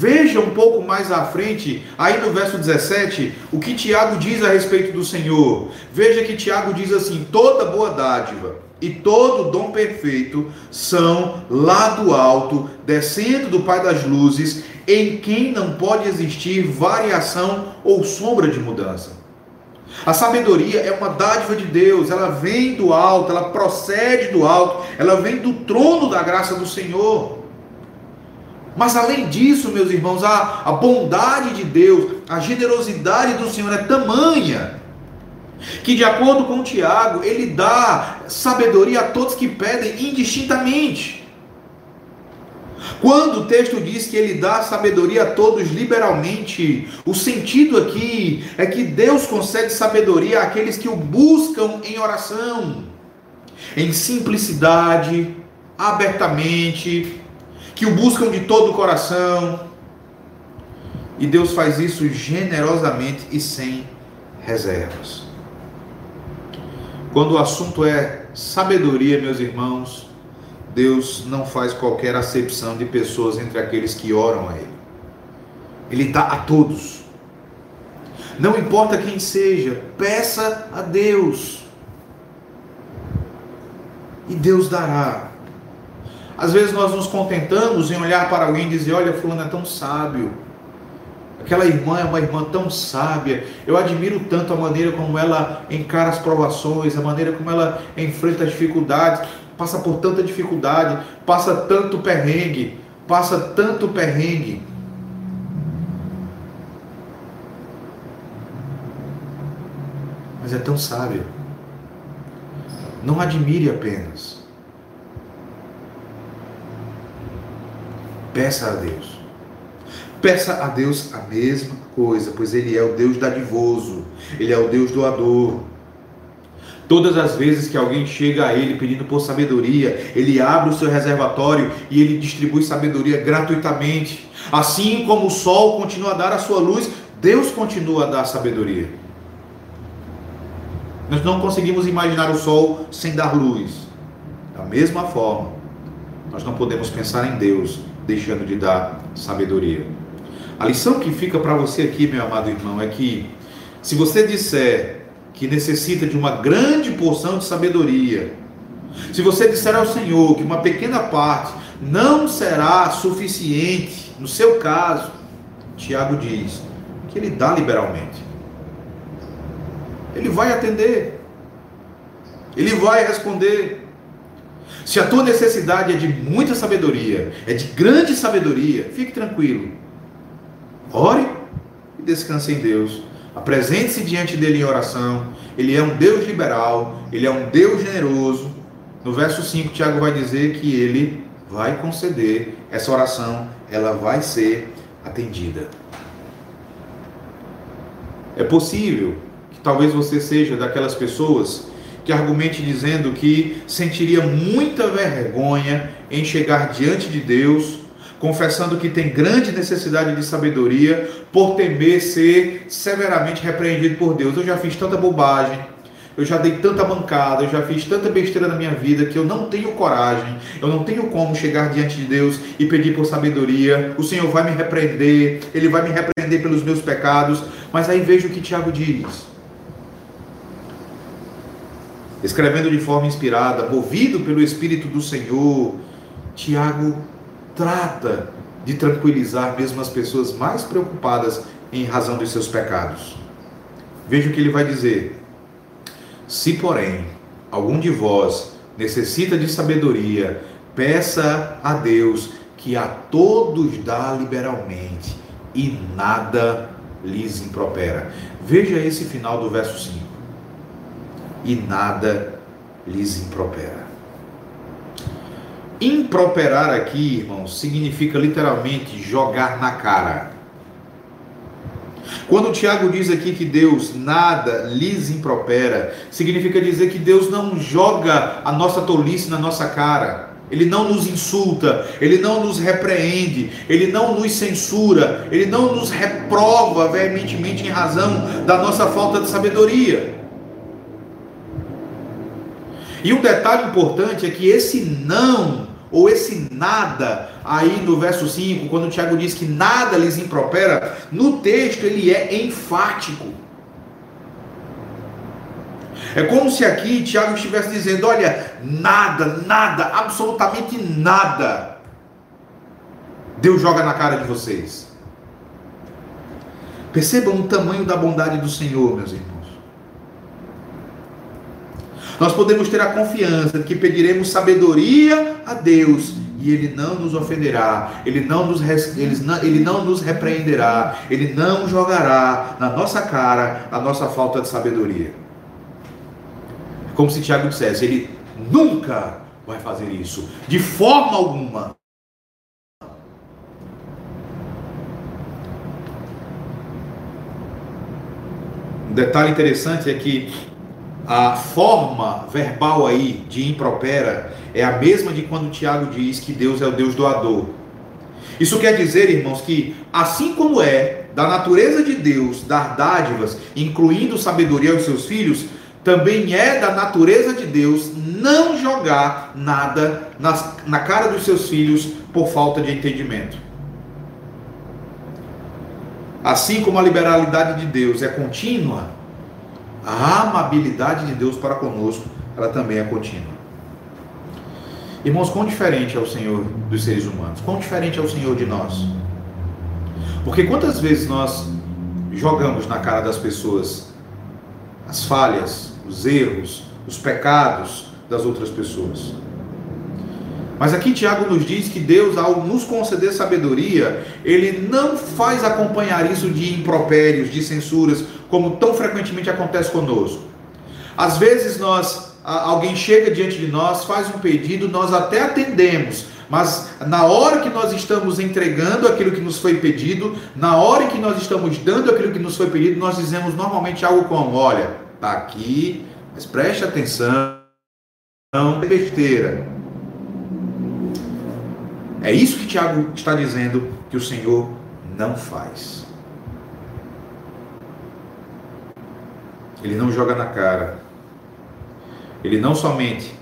Veja um pouco mais à frente, aí no verso 17, o que Tiago diz a respeito do Senhor. Veja que Tiago diz assim: toda boa dádiva e todo dom perfeito são lá do alto, descendo do Pai das luzes, em quem não pode existir variação ou sombra de mudança. A sabedoria é uma dádiva de Deus, ela vem do alto, ela procede do alto, ela vem do trono da graça do Senhor. Mas além disso, meus irmãos, a, a bondade de Deus, a generosidade do Senhor é tamanha que, de acordo com Tiago, ele dá sabedoria a todos que pedem indistintamente. Quando o texto diz que ele dá sabedoria a todos liberalmente, o sentido aqui é que Deus concede sabedoria àqueles que o buscam em oração, em simplicidade, abertamente, que o buscam de todo o coração. E Deus faz isso generosamente e sem reservas. Quando o assunto é sabedoria, meus irmãos, Deus não faz qualquer acepção de pessoas entre aqueles que oram a Ele. Ele dá a todos. Não importa quem seja, peça a Deus. E Deus dará. Às vezes nós nos contentamos em olhar para alguém e dizer: Olha, Fulano é tão sábio. Aquela irmã é uma irmã tão sábia. Eu admiro tanto a maneira como ela encara as provações, a maneira como ela enfrenta as dificuldades, passa por tanta dificuldade, passa tanto perrengue, passa tanto perrengue. Mas é tão sábia. Não admire apenas. Peça a Deus. Peça a Deus a mesma coisa, pois Ele é o Deus dadivoso, Ele é o Deus doador. Todas as vezes que alguém chega a ele pedindo por sabedoria, ele abre o seu reservatório e ele distribui sabedoria gratuitamente. Assim como o sol continua a dar a sua luz, Deus continua a dar sabedoria. Nós não conseguimos imaginar o sol sem dar luz. Da mesma forma, nós não podemos pensar em Deus deixando de dar sabedoria. A lição que fica para você aqui, meu amado irmão, é que se você disser que necessita de uma grande porção de sabedoria, se você disser ao Senhor que uma pequena parte não será suficiente, no seu caso, Tiago diz que ele dá liberalmente. Ele vai atender. Ele vai responder. Se a tua necessidade é de muita sabedoria, é de grande sabedoria, fique tranquilo. Ore e descanse em Deus. Apresente-se diante dele em oração. Ele é um Deus liberal, ele é um Deus generoso. No verso 5, Tiago vai dizer que ele vai conceder essa oração, ela vai ser atendida. É possível Talvez você seja daquelas pessoas que argumente dizendo que sentiria muita vergonha em chegar diante de Deus, confessando que tem grande necessidade de sabedoria, por temer ser severamente repreendido por Deus. Eu já fiz tanta bobagem, eu já dei tanta bancada, eu já fiz tanta besteira na minha vida que eu não tenho coragem, eu não tenho como chegar diante de Deus e pedir por sabedoria. O Senhor vai me repreender, Ele vai me repreender pelos meus pecados. Mas aí veja o que Tiago diz. Escrevendo de forma inspirada, movido pelo Espírito do Senhor, Tiago trata de tranquilizar mesmo as pessoas mais preocupadas em razão dos seus pecados. Veja o que ele vai dizer. Se, porém, algum de vós necessita de sabedoria, peça a Deus que a todos dá liberalmente e nada lhes impropera. Veja esse final do verso 5 e nada lhes impropera. Improperar aqui, irmãos, significa literalmente jogar na cara. Quando Tiago diz aqui que Deus nada lhes impropera, significa dizer que Deus não joga a nossa tolice na nossa cara. Ele não nos insulta, ele não nos repreende, ele não nos censura, ele não nos reprova veementemente em razão da nossa falta de sabedoria. E um detalhe importante é que esse não, ou esse nada, aí no verso 5, quando o Tiago diz que nada lhes impropera, no texto ele é enfático. É como se aqui Tiago estivesse dizendo: olha, nada, nada, absolutamente nada, Deus joga na cara de vocês. Percebam o tamanho da bondade do Senhor, meus irmãos. Nós podemos ter a confiança de que pediremos sabedoria a Deus e Ele não nos ofenderá, Ele não nos, ele não, ele não nos repreenderá, Ele não jogará na nossa cara a nossa falta de sabedoria. Como se Tiago dissesse, Ele nunca vai fazer isso, de forma alguma. Um detalhe interessante é que a forma verbal aí de impropera é a mesma de quando Tiago diz que Deus é o Deus doador. Isso quer dizer, irmãos, que assim como é da natureza de Deus dar dádivas, incluindo sabedoria aos seus filhos, também é da natureza de Deus não jogar nada na, na cara dos seus filhos por falta de entendimento. Assim como a liberalidade de Deus é contínua, a amabilidade de Deus para conosco, ela também é contínua. Irmãos, quão diferente é o Senhor dos seres humanos? Quão diferente é o Senhor de nós? Porque quantas vezes nós jogamos na cara das pessoas as falhas, os erros, os pecados das outras pessoas? Mas aqui Tiago nos diz que Deus, ao nos conceder sabedoria, ele não faz acompanhar isso de impropérios, de censuras, como tão frequentemente acontece conosco. Às vezes nós, alguém chega diante de nós, faz um pedido, nós até atendemos, mas na hora que nós estamos entregando aquilo que nos foi pedido, na hora que nós estamos dando aquilo que nos foi pedido, nós dizemos normalmente algo como: olha, tá aqui, Mas preste atenção, não é besteira. É isso que Tiago está dizendo que o Senhor não faz. Ele não joga na cara. Ele não somente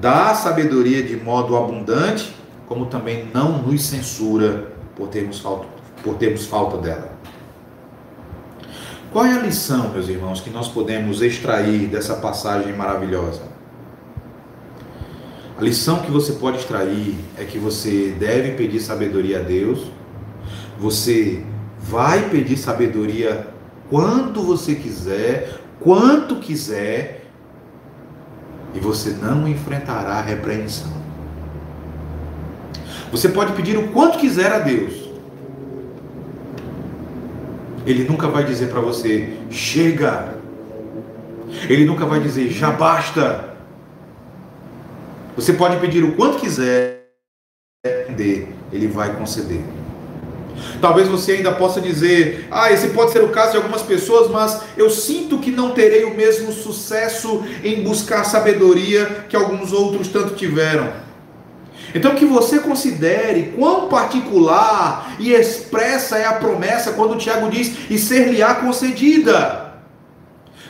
dá sabedoria de modo abundante, como também não nos censura por termos falta, por termos falta dela. Qual é a lição, meus irmãos, que nós podemos extrair dessa passagem maravilhosa? A lição que você pode extrair é que você deve pedir sabedoria a Deus, você vai pedir sabedoria quando você quiser, quanto quiser, e você não enfrentará a repreensão. Você pode pedir o quanto quiser a Deus. Ele nunca vai dizer para você, chega. Ele nunca vai dizer, já basta. Você pode pedir o quanto quiser, ele vai conceder. Talvez você ainda possa dizer: ah, esse pode ser o caso de algumas pessoas, mas eu sinto que não terei o mesmo sucesso em buscar sabedoria que alguns outros tanto tiveram. Então que você considere quão particular e expressa é a promessa quando o Tiago diz: e ser-lhe-á concedida.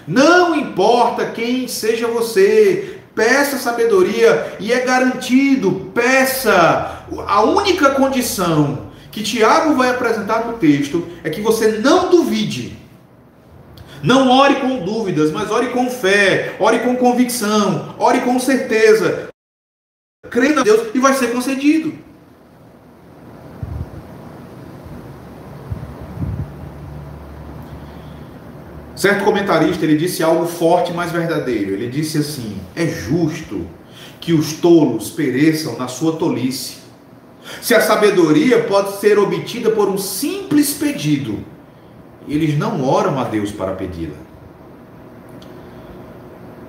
Não importa quem seja você, peça sabedoria e é garantido, peça. A única condição que Tiago vai apresentar no texto é que você não duvide. Não ore com dúvidas, mas ore com fé, ore com convicção, ore com certeza. Creia em Deus e vai ser concedido. Certo comentarista, ele disse algo forte, mas verdadeiro. Ele disse assim: "É justo que os tolos pereçam na sua tolice, se a sabedoria pode ser obtida por um simples pedido, eles não oram a Deus para pedi-la.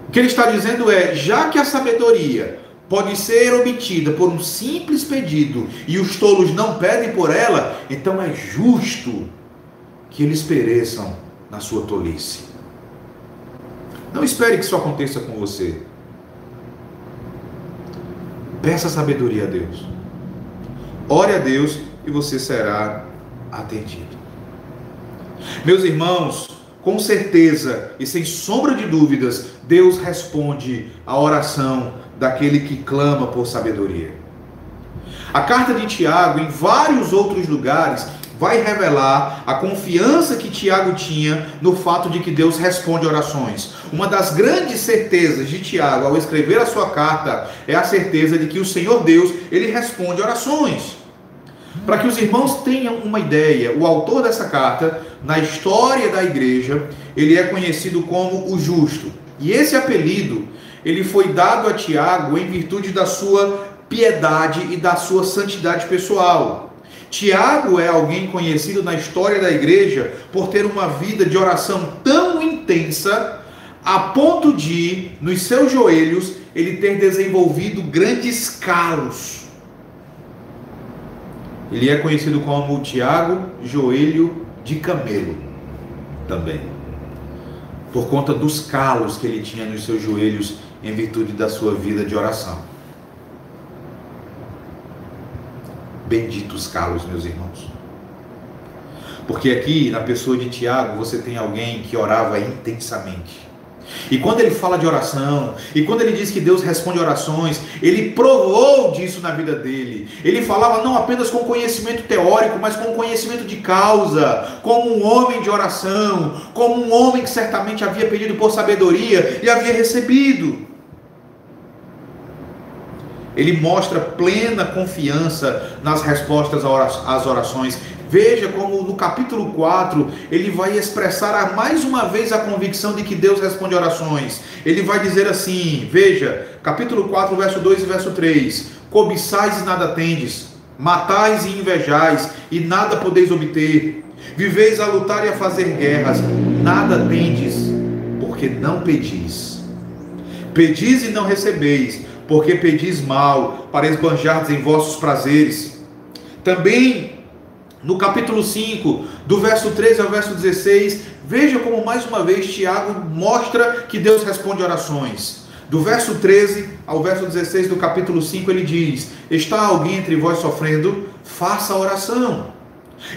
O que ele está dizendo é: já que a sabedoria pode ser obtida por um simples pedido e os tolos não pedem por ela, então é justo que eles pereçam na sua tolice. Não espere que isso aconteça com você. Peça sabedoria a Deus. Ore a Deus e você será atendido. Meus irmãos, com certeza e sem sombra de dúvidas, Deus responde à oração daquele que clama por sabedoria. A carta de Tiago, em vários outros lugares, vai revelar a confiança que Tiago tinha no fato de que Deus responde orações. Uma das grandes certezas de Tiago ao escrever a sua carta é a certeza de que o Senhor Deus, ele responde orações. Para que os irmãos tenham uma ideia, o autor dessa carta, na história da igreja, ele é conhecido como o justo. E esse apelido, ele foi dado a Tiago em virtude da sua piedade e da sua santidade pessoal. Tiago é alguém conhecido na história da igreja por ter uma vida de oração tão intensa a ponto de, nos seus joelhos, ele ter desenvolvido grandes calos. Ele é conhecido como Tiago Joelho de Camelo também, por conta dos calos que ele tinha nos seus joelhos em virtude da sua vida de oração. Benditos calos, meus irmãos. Porque aqui, na pessoa de Tiago, você tem alguém que orava intensamente. E quando ele fala de oração, e quando ele diz que Deus responde orações, ele provou disso na vida dele. Ele falava não apenas com conhecimento teórico, mas com conhecimento de causa, como um homem de oração, como um homem que certamente havia pedido por sabedoria e havia recebido ele mostra plena confiança nas respostas às orações. Veja como no capítulo 4 ele vai expressar mais uma vez a convicção de que Deus responde orações. Ele vai dizer assim: veja, capítulo 4, verso 2 e verso 3: Cobiçais e nada tendes, matais e invejais, e nada podeis obter. Viveis a lutar e a fazer guerras, nada tendes, porque não pedis. Pedis e não recebeis porque pedis mal para esbanjardes em vossos prazeres. Também no capítulo 5, do verso 13 ao verso 16, veja como mais uma vez Tiago mostra que Deus responde orações. Do verso 13 ao verso 16 do capítulo 5, ele diz: Está alguém entre vós sofrendo? Faça oração.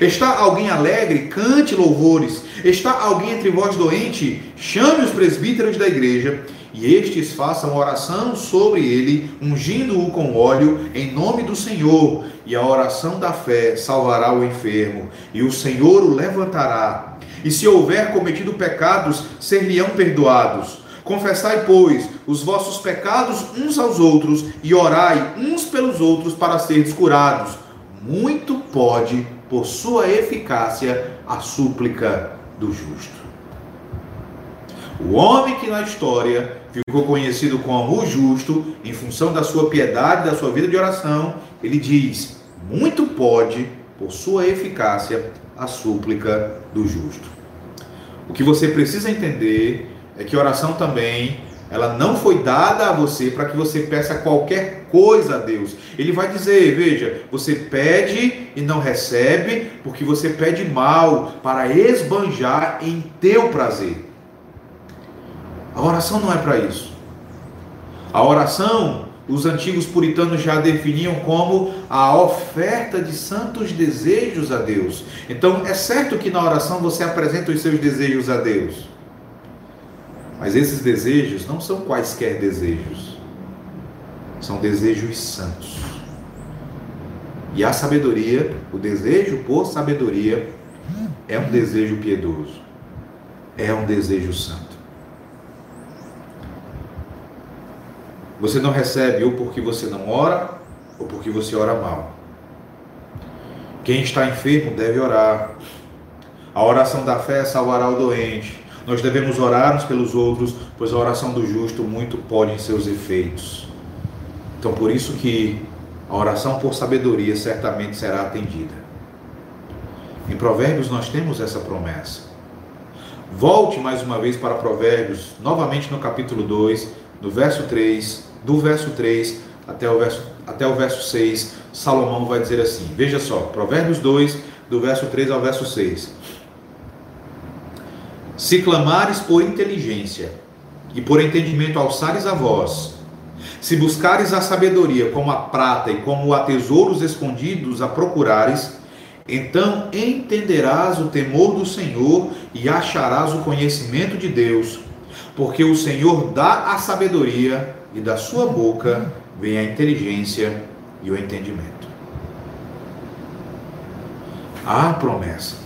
Está alguém alegre? Cante louvores. Está alguém entre vós doente? Chame os presbíteros da igreja e estes façam oração sobre ele, ungindo-o com óleo, em nome do Senhor. E a oração da fé salvará o enfermo, e o Senhor o levantará. E se houver cometido pecados, ser-lhe-ão perdoados. Confessai, pois, os vossos pecados uns aos outros, e orai uns pelos outros para seres curados. Muito pode, por sua eficácia, a súplica do justo. O homem que na história ficou conhecido como o justo, em função da sua piedade, da sua vida de oração, ele diz: muito pode, por sua eficácia, a súplica do justo. O que você precisa entender é que oração também ela não foi dada a você para que você peça qualquer coisa a Deus. Ele vai dizer, veja, você pede e não recebe, porque você pede mal para esbanjar em teu prazer. A oração não é para isso. A oração, os antigos puritanos já definiam como a oferta de santos desejos a Deus. Então, é certo que na oração você apresenta os seus desejos a Deus. Mas esses desejos não são quaisquer desejos. São desejos santos. E a sabedoria, o desejo por sabedoria, é um desejo piedoso. É um desejo santo. Você não recebe ou porque você não ora, ou porque você ora mal. Quem está enfermo deve orar. A oração da fé salvará o doente. Nós devemos orar uns pelos outros, pois a oração do justo muito pode em seus efeitos. Então, por isso que a oração por sabedoria certamente será atendida. Em Provérbios nós temos essa promessa. Volte mais uma vez para Provérbios, novamente no capítulo 2, no verso 3, do verso 3 até o verso, até o verso 6, Salomão vai dizer assim: Veja só, Provérbios 2, do verso 3 ao verso 6. Se clamares por inteligência e por entendimento alçares a voz, se buscares a sabedoria como a prata e como a tesouros escondidos a procurares, então entenderás o temor do Senhor e acharás o conhecimento de Deus porque o Senhor dá a sabedoria e da sua boca vem a inteligência e o entendimento. Há promessa.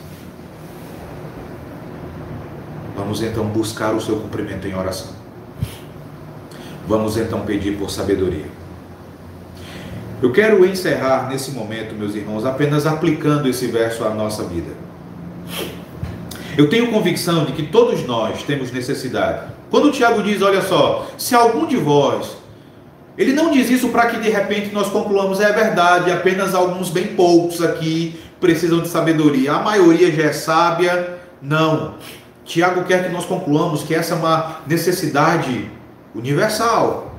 Vamos então buscar o seu cumprimento em oração. Vamos então pedir por sabedoria. Eu quero encerrar nesse momento, meus irmãos, apenas aplicando esse verso à nossa vida. Eu tenho convicção de que todos nós temos necessidade quando o Tiago diz, olha só, se algum de vós, ele não diz isso para que de repente nós concluamos, é verdade, apenas alguns bem poucos aqui precisam de sabedoria, a maioria já é sábia. Não. Tiago quer que nós concluamos que essa é uma necessidade universal,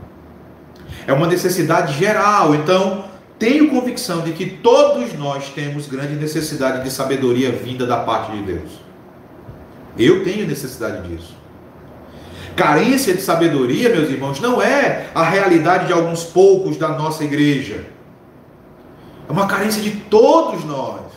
é uma necessidade geral. Então, tenho convicção de que todos nós temos grande necessidade de sabedoria vinda da parte de Deus. Eu tenho necessidade disso. Carência de sabedoria, meus irmãos, não é a realidade de alguns poucos da nossa igreja. É uma carência de todos nós.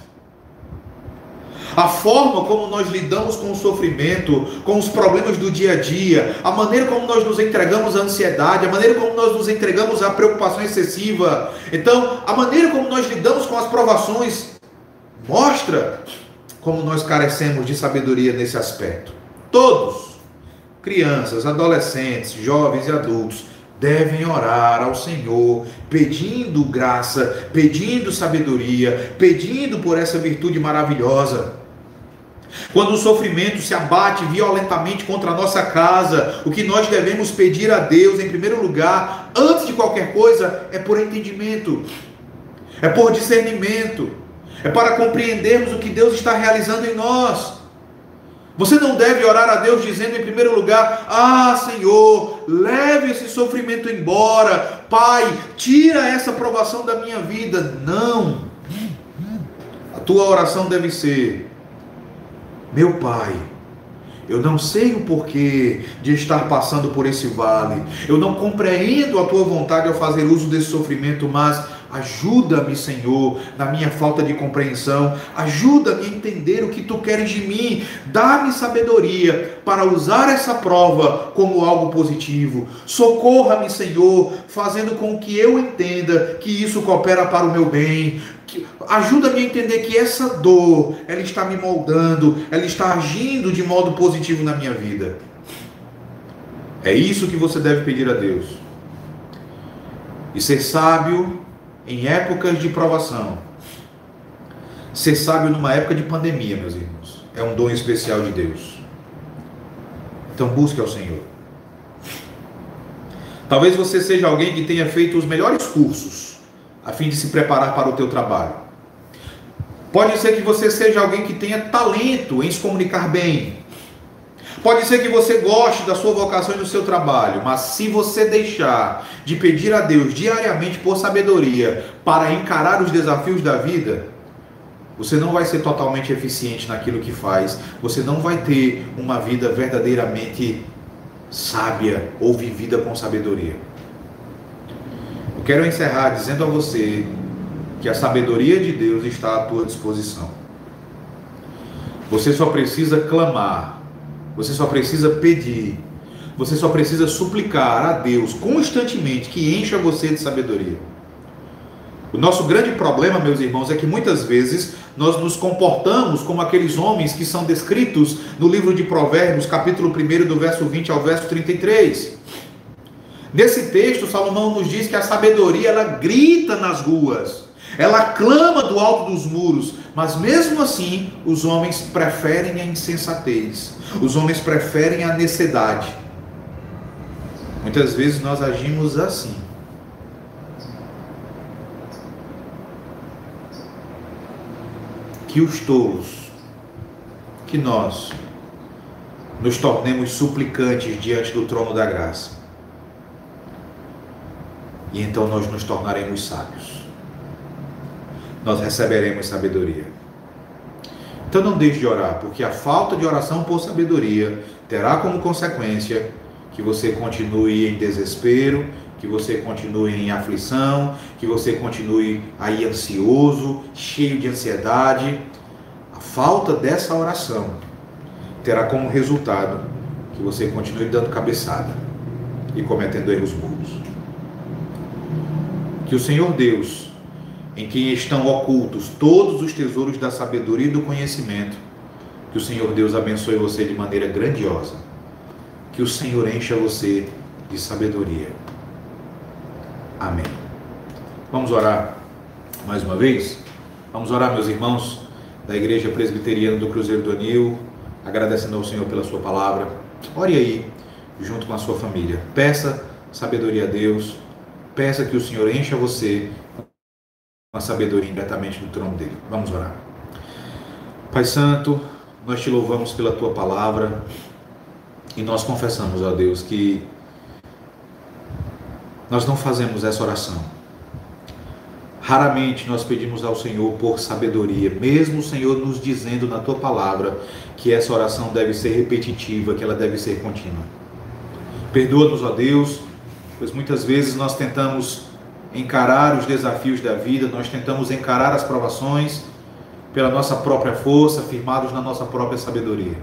A forma como nós lidamos com o sofrimento, com os problemas do dia a dia, a maneira como nós nos entregamos à ansiedade, a maneira como nós nos entregamos à preocupação excessiva. Então, a maneira como nós lidamos com as provações mostra como nós carecemos de sabedoria nesse aspecto. Todos crianças, adolescentes, jovens e adultos devem orar ao Senhor, pedindo graça, pedindo sabedoria, pedindo por essa virtude maravilhosa. Quando o sofrimento se abate violentamente contra a nossa casa, o que nós devemos pedir a Deus, em primeiro lugar, antes de qualquer coisa, é por entendimento, é por discernimento, é para compreendermos o que Deus está realizando em nós. Você não deve orar a Deus dizendo em primeiro lugar: Ah, Senhor, leve esse sofrimento embora. Pai, tira essa provação da minha vida. Não. A tua oração deve ser: Meu Pai, eu não sei o porquê de estar passando por esse vale. Eu não compreendo a tua vontade ao fazer uso desse sofrimento, mas ajuda-me, Senhor, na minha falta de compreensão. Ajuda-me a entender o que tu queres de mim. Dá-me sabedoria para usar essa prova como algo positivo. Socorra-me, Senhor, fazendo com que eu entenda que isso coopera para o meu bem ajuda-me a entender que essa dor, ela está me moldando, ela está agindo de modo positivo na minha vida. É isso que você deve pedir a Deus. E ser sábio em épocas de provação. Ser sábio numa época de pandemia, meus irmãos, é um dom especial de Deus. Então busque ao Senhor. Talvez você seja alguém que tenha feito os melhores cursos a fim de se preparar para o teu trabalho. Pode ser que você seja alguém que tenha talento em se comunicar bem. Pode ser que você goste da sua vocação e do seu trabalho, mas se você deixar de pedir a Deus diariamente por sabedoria para encarar os desafios da vida, você não vai ser totalmente eficiente naquilo que faz, você não vai ter uma vida verdadeiramente sábia ou vivida com sabedoria. Quero encerrar dizendo a você que a sabedoria de Deus está à tua disposição. Você só precisa clamar, você só precisa pedir, você só precisa suplicar a Deus constantemente que encha você de sabedoria. O nosso grande problema, meus irmãos, é que muitas vezes nós nos comportamos como aqueles homens que são descritos no livro de Provérbios, capítulo 1, do verso 20 ao verso 33. Nesse texto, Salomão nos diz que a sabedoria ela grita nas ruas, ela clama do alto dos muros, mas mesmo assim os homens preferem a insensatez, os homens preferem a necessidade. Muitas vezes nós agimos assim. Que os tolos, que nós nos tornemos suplicantes diante do trono da graça e então nós nos tornaremos sábios. Nós receberemos sabedoria. Então não deixe de orar, porque a falta de oração por sabedoria terá como consequência que você continue em desespero, que você continue em aflição, que você continue aí ansioso, cheio de ansiedade. A falta dessa oração terá como resultado que você continue dando cabeçada e cometendo erros burros. Que o Senhor Deus, em quem estão ocultos todos os tesouros da sabedoria e do conhecimento, que o Senhor Deus abençoe você de maneira grandiosa. Que o Senhor encha você de sabedoria. Amém. Vamos orar mais uma vez? Vamos orar, meus irmãos da Igreja Presbiteriana do Cruzeiro do Anil, agradecendo ao Senhor pela sua palavra. Ore aí, junto com a sua família. Peça sabedoria a Deus Peça que o Senhor encha você com a sabedoria diretamente do trono dele. Vamos orar. Pai Santo, nós te louvamos pela tua palavra e nós confessamos, ó Deus, que nós não fazemos essa oração. Raramente nós pedimos ao Senhor por sabedoria, mesmo o Senhor nos dizendo na tua palavra que essa oração deve ser repetitiva, que ela deve ser contínua. Perdoa-nos, ó Deus, pois muitas vezes nós tentamos encarar os desafios da vida, nós tentamos encarar as provações pela nossa própria força, firmados na nossa própria sabedoria.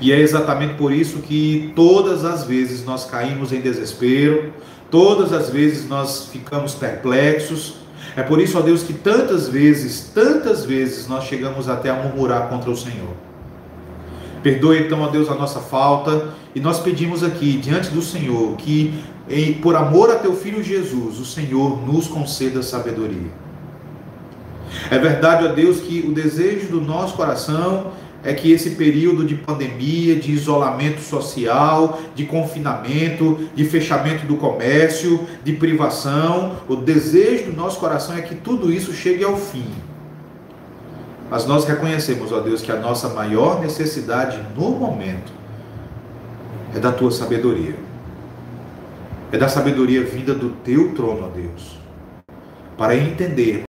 E é exatamente por isso que todas as vezes nós caímos em desespero, todas as vezes nós ficamos perplexos. É por isso, ó Deus, que tantas vezes, tantas vezes nós chegamos até a murmurar contra o Senhor. Perdoe então, ó Deus, a nossa falta e nós pedimos aqui diante do Senhor que e por amor a teu filho Jesus, o Senhor nos conceda sabedoria. É verdade, ó Deus, que o desejo do nosso coração é que esse período de pandemia, de isolamento social, de confinamento, de fechamento do comércio, de privação, o desejo do nosso coração é que tudo isso chegue ao fim. Mas nós reconhecemos, ó Deus, que a nossa maior necessidade no momento é da tua sabedoria é da sabedoria vinda do teu trono, ó Deus, para entender